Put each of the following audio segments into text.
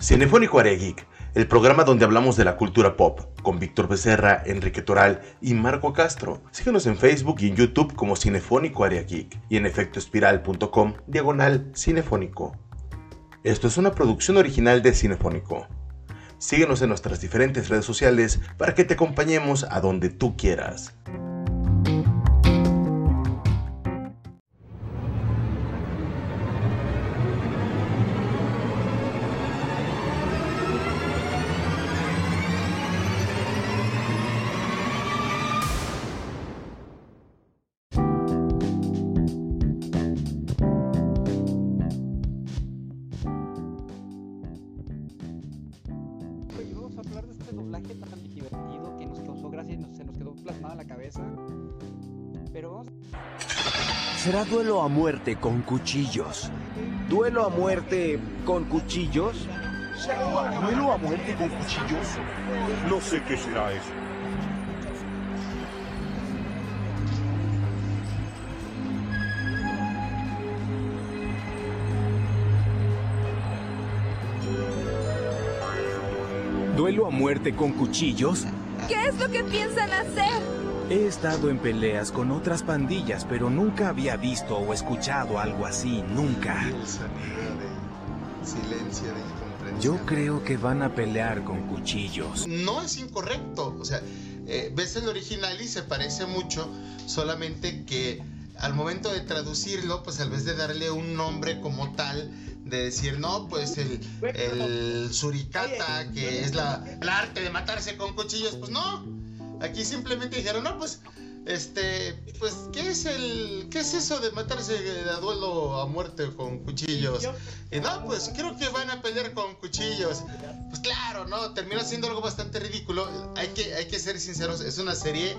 Cinefónico Geek, el programa donde hablamos de la cultura pop, con Víctor Becerra, Enrique Toral y Marco Castro. Síguenos en Facebook y en YouTube como Cinefónico Geek y en efectoespiral.com diagonal cinefónico. Esto es una producción original de Cinefónico. Síguenos en nuestras diferentes redes sociales para que te acompañemos a donde tú quieras. Será duelo a muerte con cuchillos. ¿Duelo a muerte con cuchillos? ¿Duelo a muerte con cuchillos? No sé qué será eso. ¿Duelo a muerte con cuchillos? ¿Qué es lo que piensan hacer? He estado en peleas con otras pandillas, pero nunca había visto o escuchado algo así, nunca. Yo creo que van a pelear con cuchillos. No es incorrecto, o sea, eh, ves el original y se parece mucho, solamente que al momento de traducirlo, pues al vez de darle un nombre como tal, de decir, no, pues el, el suricata, que es la, el arte de matarse con cuchillos, pues no Aquí simplemente dijeron, no, pues, este, pues, ¿qué es el, qué es eso de matarse a duelo a muerte con cuchillos? Y no, pues creo que van a pelear con cuchillos. Pues claro, no, termina siendo algo bastante ridículo. Hay que, hay que ser sinceros, es una serie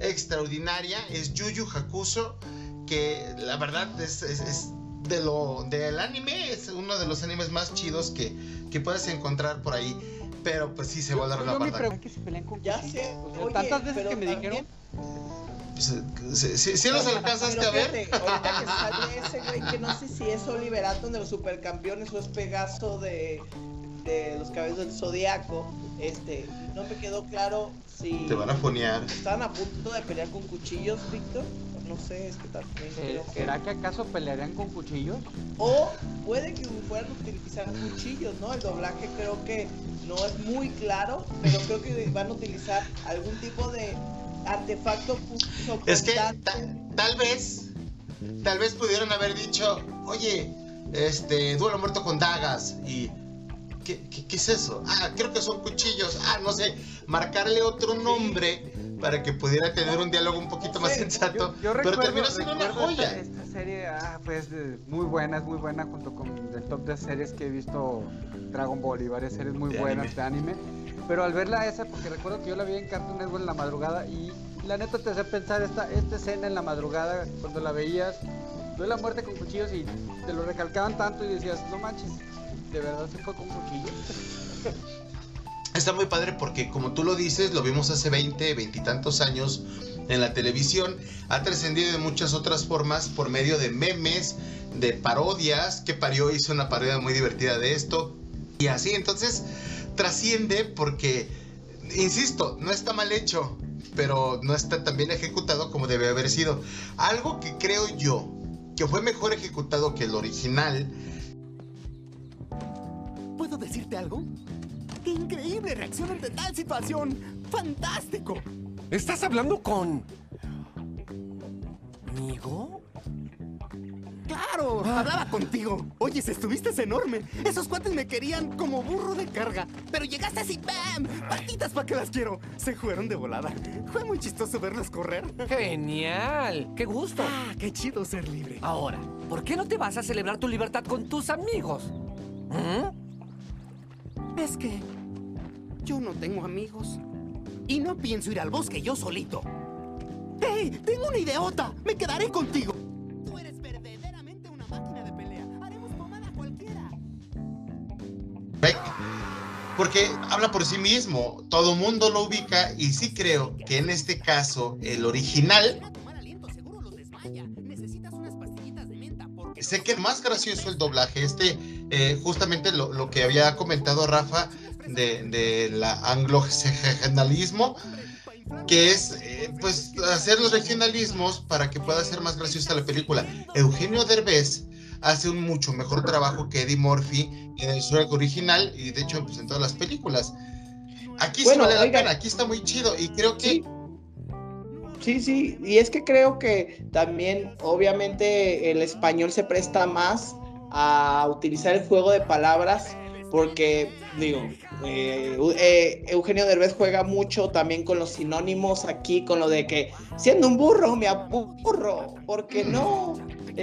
extraordinaria, es Yuyu Hakuso, que la verdad es, es, de lo del anime, es uno de los animes más chidos que, que puedes encontrar por ahí. Pero pues sí se va a dar la barda. que se pelean con Ya sé. Oye, tantas veces que me dijeron. Pues, si, si, los alcanzaste a ver. ahorita que sale ese güey, que no sé si es Oliver Atom de los supercampeones o es Pegaso de, de los cabellos del zodiaco. Este, no me quedó claro si. Te van a fonear. Estaban a punto de pelear con cuchillos, Víctor no sé, es que también. Eh, ¿Será que acaso pelearían con cuchillos? O puede que fueran a utilizar cuchillos, ¿no? El doblaje creo que no es muy claro, pero creo que van a utilizar algún tipo de artefacto Es que tal vez, tal vez pudieron haber dicho, oye, este, duelo muerto con dagas y... ¿Qué, qué es eso? Ah, creo que son cuchillos. Ah, no sé, marcarle otro nombre para que pudiera tener un diálogo un poquito más sensato. pero terminó siendo una joya. Esta, serie, ah, pues muy buena, es muy buena, junto con el top de series que he visto Dragon Ball y varias series muy buenas de anime. Pero al verla esa, porque recuerdo que yo la vi en Cartoon Network en la madrugada y la neta te hace pensar esta, esta escena en la madrugada, cuando la veías, de la muerte con cuchillos y te lo recalcaban tanto y decías, no manches, de verdad se fue con cuchillos. Está muy padre porque como tú lo dices, lo vimos hace 20, 20 y tantos años en la televisión, ha trascendido de muchas otras formas por medio de memes, de parodias, que parió hizo una parodia muy divertida de esto, y así entonces trasciende porque, insisto, no está mal hecho, pero no está tan bien ejecutado como debe haber sido. Algo que creo yo que fue mejor ejecutado que el original. ¿Puedo decirte algo? ¡Qué increíble reacción ante tal situación! ¡Fantástico! ¿Estás hablando con... ¿Migo? ¡Claro! Ah. Hablaba contigo. Oyes, estuviste enorme. Esos cuates me querían como burro de carga. Pero llegaste así, ¡bam! ¡Patitas para que las quiero! Se fueron de volada. Fue muy chistoso verlos correr. ¡Genial! ¡Qué gusto! ¡Ah, qué chido ser libre! Ahora, ¿por qué no te vas a celebrar tu libertad con tus amigos? ¿Mm? Es que yo no tengo amigos. Y no pienso ir al bosque yo solito. ¡Hey! ¡Tengo una idiota! ¡Me quedaré contigo! Tú eres verdaderamente una máquina de pelea. Haremos pomada cualquiera. Porque habla por sí mismo. Todo mundo lo ubica y sí creo que en este caso el original sé que es más gracioso el doblaje. Este, eh, justamente lo, lo, que había comentado Rafa de, de la anglo-regionalismo, que es eh, pues hacer los regionalismos para que pueda ser más graciosa la película. Eugenio Derbez hace un mucho mejor trabajo que Eddie Murphy en el sueco original y de hecho pues, en todas las películas. Aquí bueno, sí vale la pena, aquí está muy chido y creo que Sí, sí, y es que creo que también, obviamente, el español se presta más a utilizar el juego de palabras, porque, digo, eh, eh, Eugenio Derbez juega mucho también con los sinónimos aquí, con lo de que siendo un burro me aburro, porque no.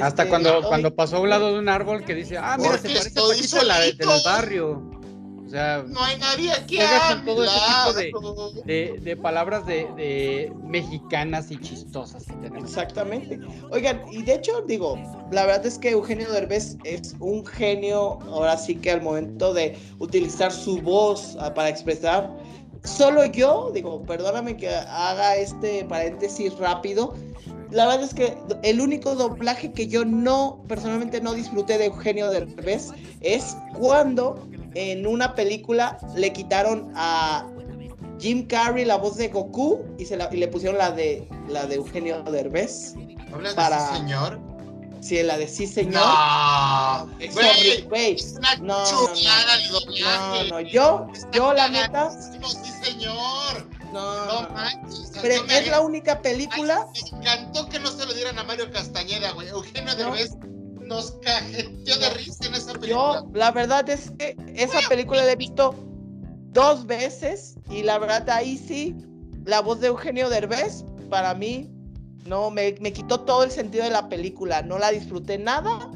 Hasta este, cuando, cuando pasó a un lado de un árbol que dice, ah, mira, se parece a la del barrio. O sea, no hay nadie aquí. todo ese tipo de, de, palabras de, mexicanas y chistosas. Exactamente. Oigan, y de hecho, digo, la verdad es que Eugenio Derbez es un genio, ahora sí que al momento de utilizar su voz ah, para expresar, solo yo, digo, perdóname que haga este paréntesis rápido, la verdad es que el único doblaje que yo no, personalmente no disfruté de Eugenio Derbez es cuando en una película le quitaron a Jim Carrey la voz de Goku y, se le pusieron la de la de Eugenio Derbez. ¿Hablas para... de sí, señor? Sí, la de sí, señor. No, güey, no, no, no, no, yo, yo la neta. Sí, señor. No, no manches. Pero es la única película. me encantó que no se lo dieran a Mario Castañeda, güey. Eugenio Derbez nos cajeteó de risa en esa película. Yo, la verdad es que esa película la he visto dos veces y la verdad ahí sí, la voz de Eugenio Derbez, para mí, no, me, me quitó todo el sentido de la película. No la disfruté nada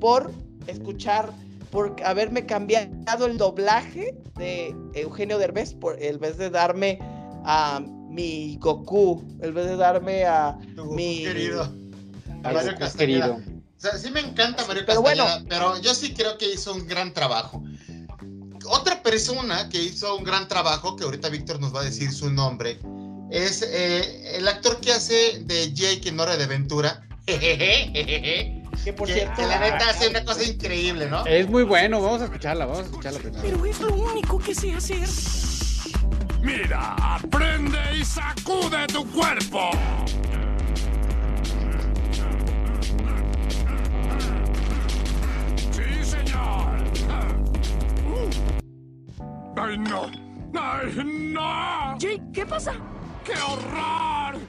por escuchar, por haberme cambiado el doblaje de Eugenio Derbez, por, en vez de darme a mi Goku, en vez de darme a mi... Querido. A querido. O sea, sí me encanta Mario pero Castañeda, pero yo sí creo que hizo un gran trabajo. Otra persona que hizo un gran trabajo, que ahorita Víctor nos va a decir su nombre, es eh, el actor que hace de Jake en Hora de Aventura. que por cierto. Que la neta hace una cosa increíble, ¿no? Es muy bueno, vamos a escucharla, vamos a escucharla primero. Pero es lo único que sé hacer. Mira, aprende y sacude tu cuerpo. ¡Ay, no! ¡Ay, no! Jake, ¿qué pasa? ¡Qué horror!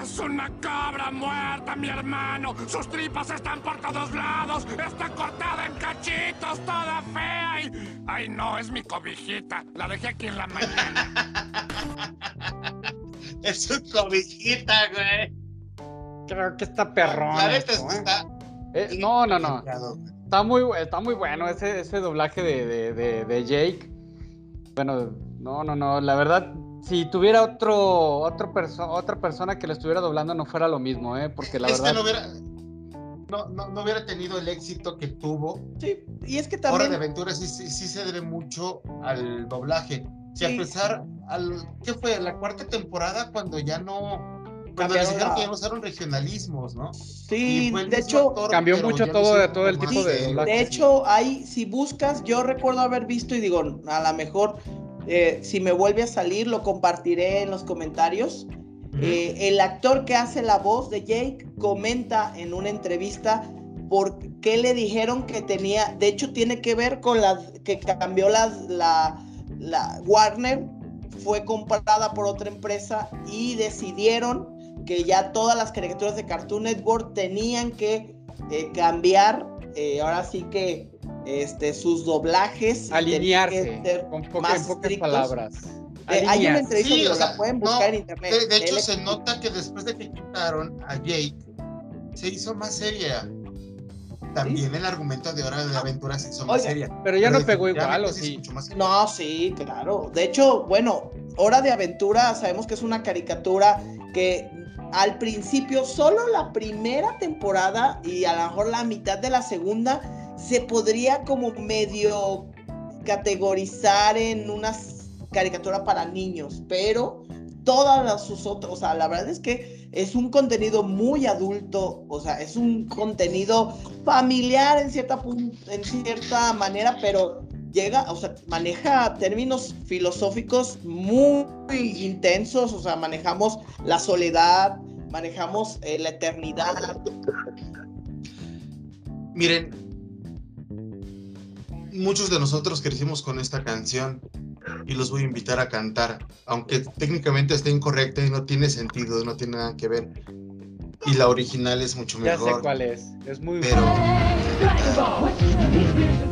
¡Es una cabra muerta, mi hermano! ¡Sus tripas están por todos lados! ¡Está cortada en cachitos, toda fea! Y... ¡Ay, no! Es mi cobijita. La dejé aquí en la mañana. es su cobijita, güey. Creo que está perrón. La neta está... Eh, no, no, no. Está muy, está muy bueno ese, ese doblaje de, de, de, de Jake. Bueno, no, no, no, la verdad, si tuviera otro, otro otra persona que le estuviera doblando no fuera lo mismo, ¿eh? Porque la verdad... no hubiera, no, hubiera tenido el éxito que tuvo. Sí, y es que también... Hora de Aventura sí, sí, se debe mucho al doblaje. Si a pesar, al, ¿qué fue? La cuarta temporada cuando ya no... Cuando les dijeron que ya no usaron regionalismos, ¿no? Sí, de hecho... cambió mucho todo, de, todo el tipo de... De hecho, ahí, si buscas, yo recuerdo haber visto y digo, a lo mejor, eh, si me vuelve a salir, lo compartiré en los comentarios. Eh, el actor que hace la voz de Jake comenta en una entrevista por qué le dijeron que tenía, de hecho tiene que ver con la que cambió la, la, la Warner, fue comprada por otra empresa y decidieron que ya todas las caricaturas de Cartoon Network tenían que eh, cambiar, eh, ahora sí que este, sus doblajes. Alinearse, con pocas palabras. Eh, hay una entrevista la pueden buscar en internet. De, hecho, se nota que después de que quitaron a Jake, se hizo más seria. También el argumento de Hora de Aventura se hizo más seria. Pero ya no pegó igual, ¿o sí? No, sí, claro. De hecho, bueno, Hora de Aventura sabemos que es una caricatura que al principio solo la primera temporada y a lo mejor la mitad de la segunda se podría como medio categorizar en una caricatura para niños, pero todas sus otras, o sea, la verdad es que es un contenido muy adulto, o sea, es un contenido familiar en cierta, en cierta manera, pero llega, o sea, maneja términos filosóficos muy intensos, o sea, manejamos la soledad, manejamos eh, la eternidad. Miren, muchos de nosotros crecimos con esta canción y los voy a invitar a cantar, aunque técnicamente esté incorrecta y no tiene sentido, no tiene nada que ver. Y la original es mucho mejor. Ya sé cuál es, es muy pero la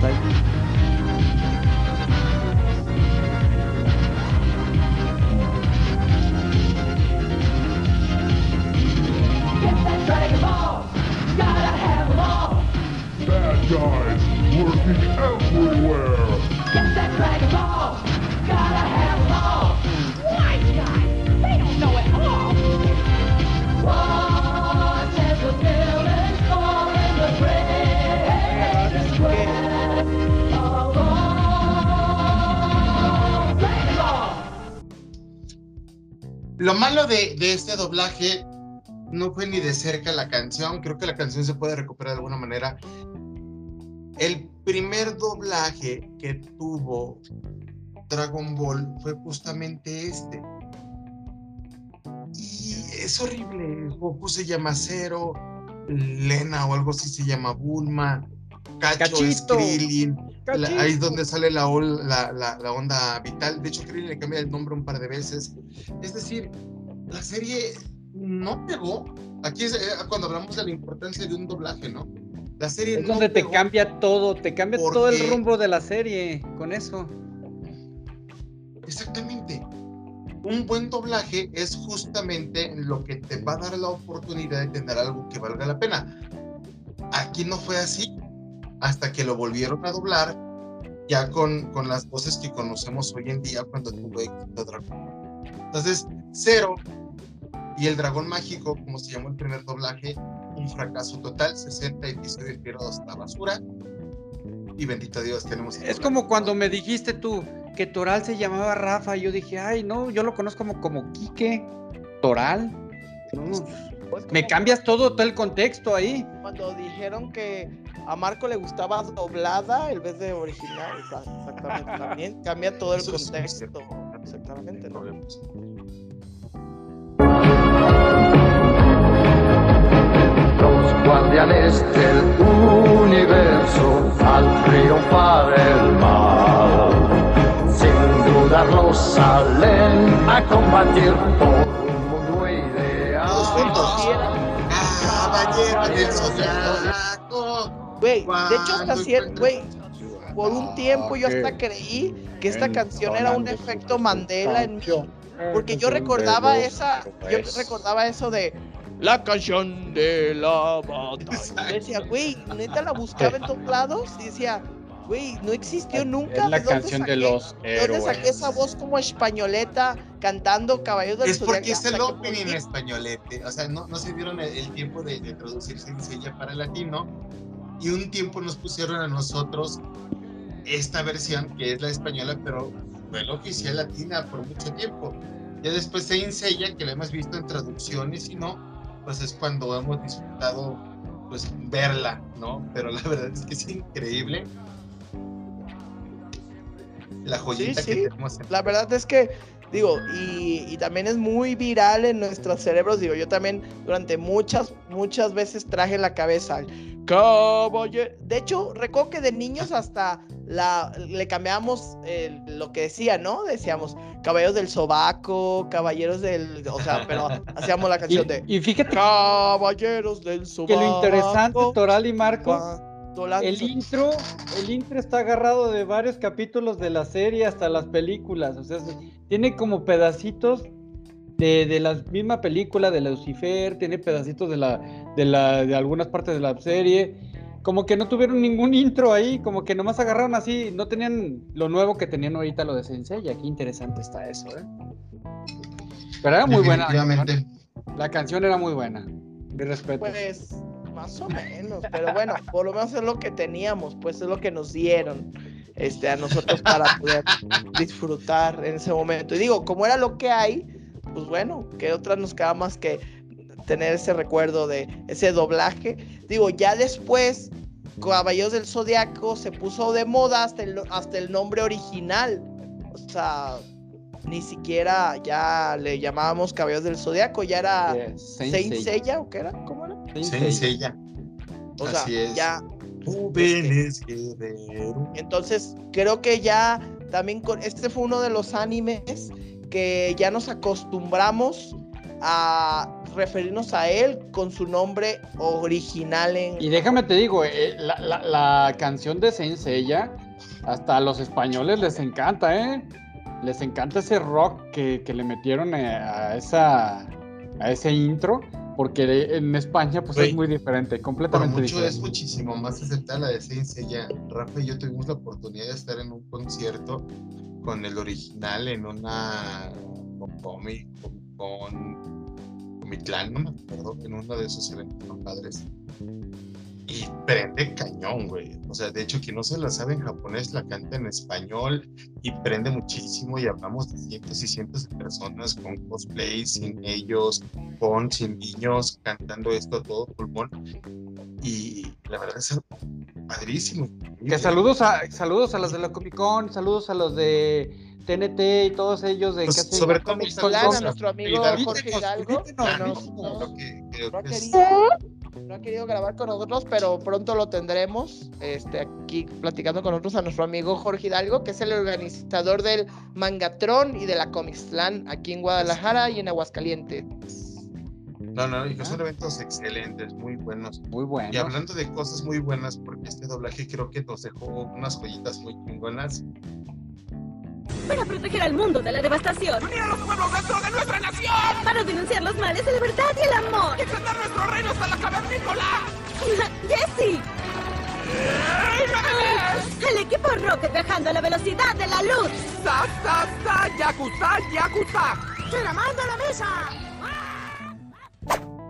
Thank you. Este doblaje no fue ni de cerca la canción, creo que la canción se puede recuperar de alguna manera. El primer doblaje que tuvo Dragon Ball fue justamente este. Y es horrible. Goku se llama Zero, Lena o algo así se llama Bulma, Cacho es. Krillin. La- ahí es donde sale la, la- la onda vital. De hecho, Krillin le cambia el nombre un par de veces. Es decir, la serie no pegó. Aquí es eh, cuando hablamos de la importancia de un doblaje, ¿no? La serie Es no donde te cambia todo, te cambia todo el rumbo de la serie con eso. Exactamente. Un buen doblaje es justamente lo que te va a dar la oportunidad de tener algo que valga la pena. Aquí no fue así hasta que lo volvieron a doblar ya con, con las voces que conocemos hoy en día cuando tuvo éxito Dragon. Entonces, Cero y el Dragón Mágico, como se llamó el primer doblaje, un fracaso total, 60 episodios tirados a la basura. Y bendito Dios, tenemos... Es como cuando me dijiste tú que Toral se llamaba Rafa y yo dije, ay, no, yo lo conozco como, como Quique, Toral. No, me cambias todo, todo el contexto ahí. Cuando dijeron que a Marco le gustaba doblada en vez de original, exactamente, también cambia todo el Eso contexto. Exactamente, ¿no? Guardianes del universo al triunfar el mal, sin dudarlo salen a combatir por un mundo ideal. Caballero del Zodiaco. Güey, de hecho hasta cierto, güey, por un tiempo yo hasta creí que esta canción era un efecto Mandela en mí, porque yo recordaba esa, yo recordaba eso de la canción de la batalla. Yo decía, güey, neta la buscaba en todos lados y decía, güey, no existió nunca. Es la ¿de canción de saqué- los ¿de ¿Dónde saqué héroes. esa voz como españoleta cantando Caballos del Es porque es el opening fin- españolete. O sea, no, no se dieron el, el tiempo de, de traducirse en sella para latino. Y un tiempo nos pusieron a nosotros esta versión que es la española, pero fue la oficial latina por mucho tiempo. Ya después se ensella, que la hemos visto en traducciones y no, pues es cuando hemos disfrutado pues verla, ¿no? Pero la verdad es que es increíble la joyita Sí, que tenemos. en- La verdad es que, digo, y, y también es muy viral en nuestros cerebros. Digo, yo también durante muchas, muchas veces traje en la cabeza el caballero. De hecho, recuerdo que de niños hasta la, le cambiamos el- lo que decía, ¿no? Decíamos caballeros del sobaco, caballeros del. O sea, pero hacíamos la canción de Y, fíjate caballeros del que sobaco. lo interesante, Toral y Marco, cuando lanzo- el intro, el intro está agarrado de varios capítulos de la serie hasta las películas. O sea, se- tiene como pedacitos de, de la misma película de Lucifer, tiene pedacitos de la, de la, de algunas partes de la serie. como que no tuvieron ningún intro ahí, como que nomás agarraron así, no tenían lo nuevo que tenían ahorita lo de Sensei, y aquí interesante está eso, ¿eh? Pero era muy buena. La canción. la canción era muy buena. De respeto. Pues más o menos, pero bueno, por lo menos es lo que teníamos, pues es lo que nos dieron este, a nosotros para poder disfrutar en ese momento. Y digo, como era lo que hay, pues bueno, que otra nos queda más que tener ese recuerdo de ese doblaje. Digo, ya después, Caballeros del Zodiaco se puso de moda hasta el, hasta el nombre original. O sea, ni siquiera ya le llamábamos Caballeros del Zodiaco, ya era Saint, Seiya, ¿o qué era? ¿Cómo era? Saint Seiya. O sea, ya. Entonces, creo que ya también con este fue uno de los animes que ya nos acostumbramos a referirnos a él con su nombre original en... Y déjame te digo, eh, la, la, canción de Saint Seiya, hasta a los españoles les encanta, ¿eh? Les encanta ese rock que, le metieron eh, a, esa, a ese intro, porque en España pues es muy diferente, completamente por mucho es muchísimo más aceptada la de Saint Seiya. Rafa y yo tuvimos la oportunidad de estar en un concierto con el original en una cómic con Mitlán, no me acuerdo, en uno de esos eventos padres. Y prende cañón, güey. O sea, de hecho, quien no se la sabe en japonés la canta en español y prende muchísimo. Y hablamos de cientos y cientos de personas con cosplay, sin ellos, con, sin niños, cantando esto a todo pulmón. Y la verdad es padrísimo. Que saludos a, saludos a los de la Comic Con, saludos a los de TNT y todos ellos de pues, sobre todo a nuestro amigo Jorge Hidalgo no, ha querido grabar con nosotros pero pronto lo tendremos este aquí platicando con nosotros a nuestro amigo Jorge Hidalgo que es el organizador del Mangatron y de la Comixlan aquí en Guadalajara y en Aguascalientes no, no, y que son eventos excelentes, muy buenos. Muy buenos. Y hablando de cosas muy buenas, porque este doblaje creo que nos dejó unas joyitas muy chingonas para proteger al mundo de la devastación. Unir a los pueblos dentro de nuestra nación. Para denunciar los males de la verdad y el amor. Y extender nuestro reino hasta la cavernícola. ¡Jesse! El equipo Rocket viajando a la velocidad de la luz. ¡Sa, sa, sa! ¡Yakuza, yakuza! ¡Tramando la mesa!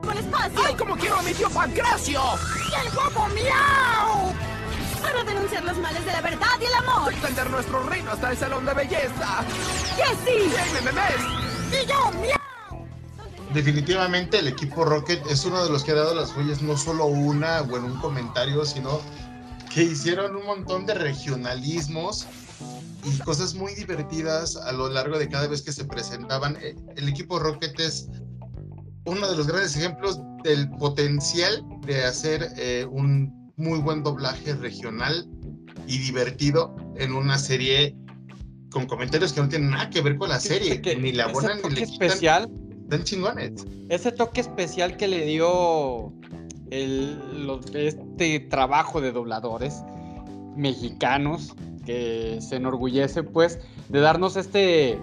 ¡Por espacio! ¡Ay, como quiero a mi tío Pancracio! ¡Y el guapo miau! Para denunciar los males de la verdad y el amor. Extender nuestro reino hasta el salón de belleza. ¡Jessie! ¡Y yo, miau! Definitivamente el equipo Rocket es uno de los que ha dado las joyas, no solo una o en un comentario, sino que hicieron un montón de regionalismos y cosas muy divertidas a lo largo de cada vez que se presentaban. Eh, el equipo Rocket es uno de los grandes ejemplos del potencial de hacer eh, un muy buen doblaje regional y divertido en una serie con comentarios que no tienen nada que ver con la serie, ni la buena ni le especial. Dan chingones. Ese toque especial que le dio el, este trabajo de dobladores mexicanos que se enorgullece pues de darnos este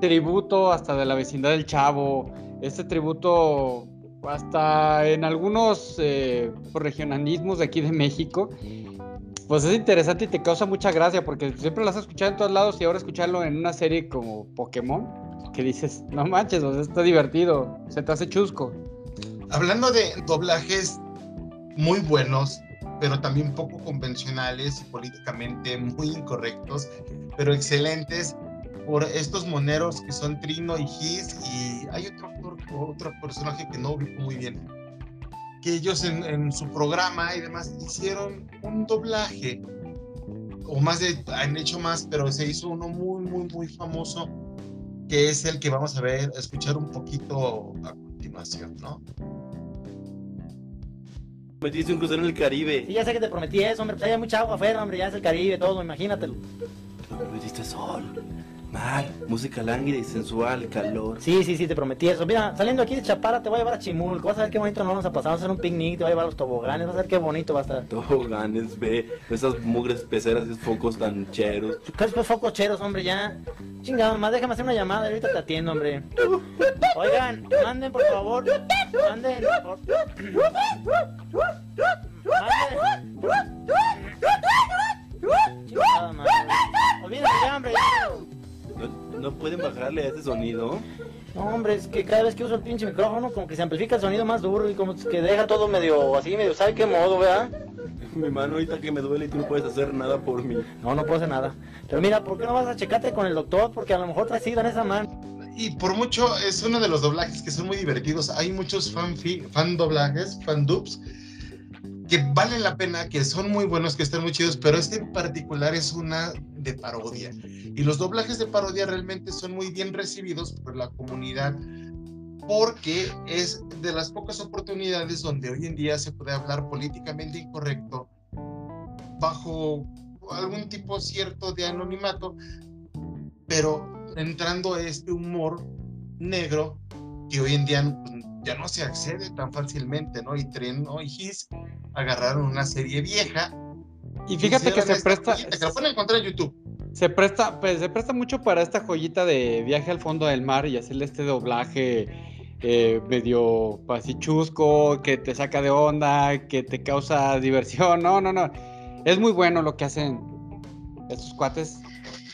tributo hasta de la vecindad del Chavo, este tributo hasta en algunos eh, regionalismos de aquí de México, pues es interesante y te causa mucha gracia porque siempre lo has escuchado en todos lados y ahora escucharlo en una serie como Pokémon, que dices, no manches, está divertido, se te hace chusco. Hablando de doblajes muy buenos, pero también poco convencionales y políticamente muy incorrectos, pero excelentes por estos moneros que son Trino y Gis y hay otro otro personaje que no ubico muy bien, que ellos en, su programa y demás hicieron un doblaje, o más de, han hecho más, pero se hizo uno muy, muy, muy famoso, que es el que vamos a ver, a escuchar un poquito a continuación, ¿no? Metiste un crucero en el Caribe. Sí, ya sé que te prometí eso, hombre. Pues hay mucha agua afuera, hombre. Ya es el Caribe, todo, imagínatelo. Te prometiste sol música lánguida y sensual, calor. Sí, sí, sí, te prometí eso. Mira, saliendo aquí de Chapara te voy a llevar a Chimulco. Vas a ver qué bonito nos vamos a pasar. Vamos a hacer un picnic, te voy a llevar a los toboganes. Vas a ver qué bonito va a estar. Toboganes, ve. Esas mugres peceras, esos focos tan cheros. ¿Qué pues focos cheros, hombre? Ya. Chingado, mamá, déjame hacer una llamada. Ahorita te atiendo, hombre. Oigan, manden, por favor. Manden. Por... Chingada madre. Olvídate ya, hombre. ¿No, no pueden bajarle a ese sonido? No, hombre, es que cada vez que uso el pinche micrófono, como que se amplifica el sonido más duro y como que deja todo medio así, medio, ¿sabe qué modo, vea? Mi mano ahorita que me duele y tú no puedes hacer nada por mí. No, no puedo hacer nada. Pero mira, ¿por qué no vas a checarte con el doctor? Porque a lo mejor te en esa mano. Y por mucho es uno de los doblajes que son muy divertidos. Hay muchos fan, fan doblajes, fan dubs, que valen la pena, que son muy buenos, que están muy chidos, pero este en particular es una de parodia. Y los doblajes de parodia realmente son muy bien recibidos por la comunidad porque es de las pocas oportunidades donde hoy en día se puede hablar políticamente incorrecto bajo algún tipo cierto de anonimato, pero entrando a este humor negro que hoy en día ya no se accede tan fácilmente, ¿no? Y Tren y His agarraron una serie vieja. Y fíjate que se presta. que lo pueden encontrar en YouTube. Se presta, pues se presta mucho para esta joyita de viaje al fondo del mar y hacerle este doblaje eh, medio pasichusco, que te saca de onda, que te causa diversión. No, no, no. Es muy bueno lo que hacen estos cuates.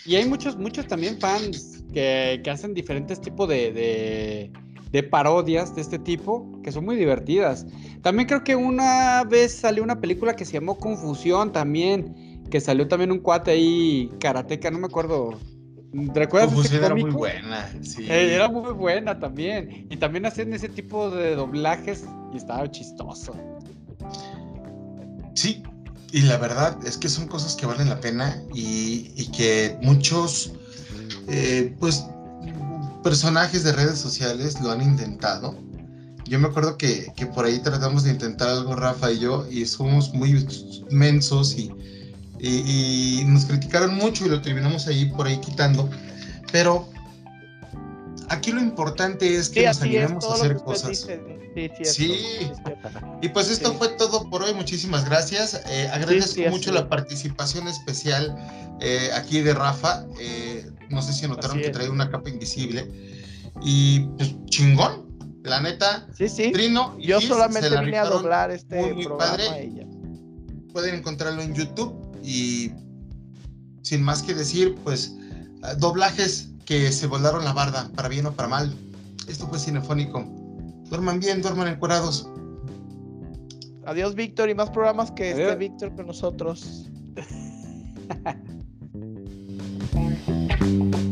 Y hay muchos, muchos también fans que, que hacen diferentes tipos de, de, de, parodias de este tipo, que son muy divertidas. También creo que una vez salió una película que se llamó Confusión también, que salió también un cuate ahí, karateca, no me acuerdo ¿Recuerdas Confusión era muy buena, sí. Eh, era muy buena también. Y también hacen ese tipo de doblajes y estaba chistoso. Sí, y la verdad es que son cosas que valen la pena y, que muchos, eh, pues, personajes de redes sociales lo han intentado. Yo me acuerdo que, que, por ahí tratamos de intentar algo, Rafa y yo, y somos muy mensos y y, nos criticaron mucho y lo terminamos ahí por ahí quitando. Pero aquí lo importante es que nos animemos a hacer cosas. Sí, y pues esto fue todo por hoy. Muchísimas gracias. Eh, agradezco mucho la participación especial eh, aquí de Rafa. Eh, no sé si notaron que trae una capa invisible. Y pues chingón. La neta, sí, sí. Trino Yo solamente vine a doblar este muy, muy padre. Pueden encontrarlo en YouTube y sin más que decir, pues doblajes que se volaron la barda, para bien o para mal. Esto fue cinefónico. Duerman bien, duerman encuerados. Adiós, Víctor, y más programas que este Víctor con nosotros.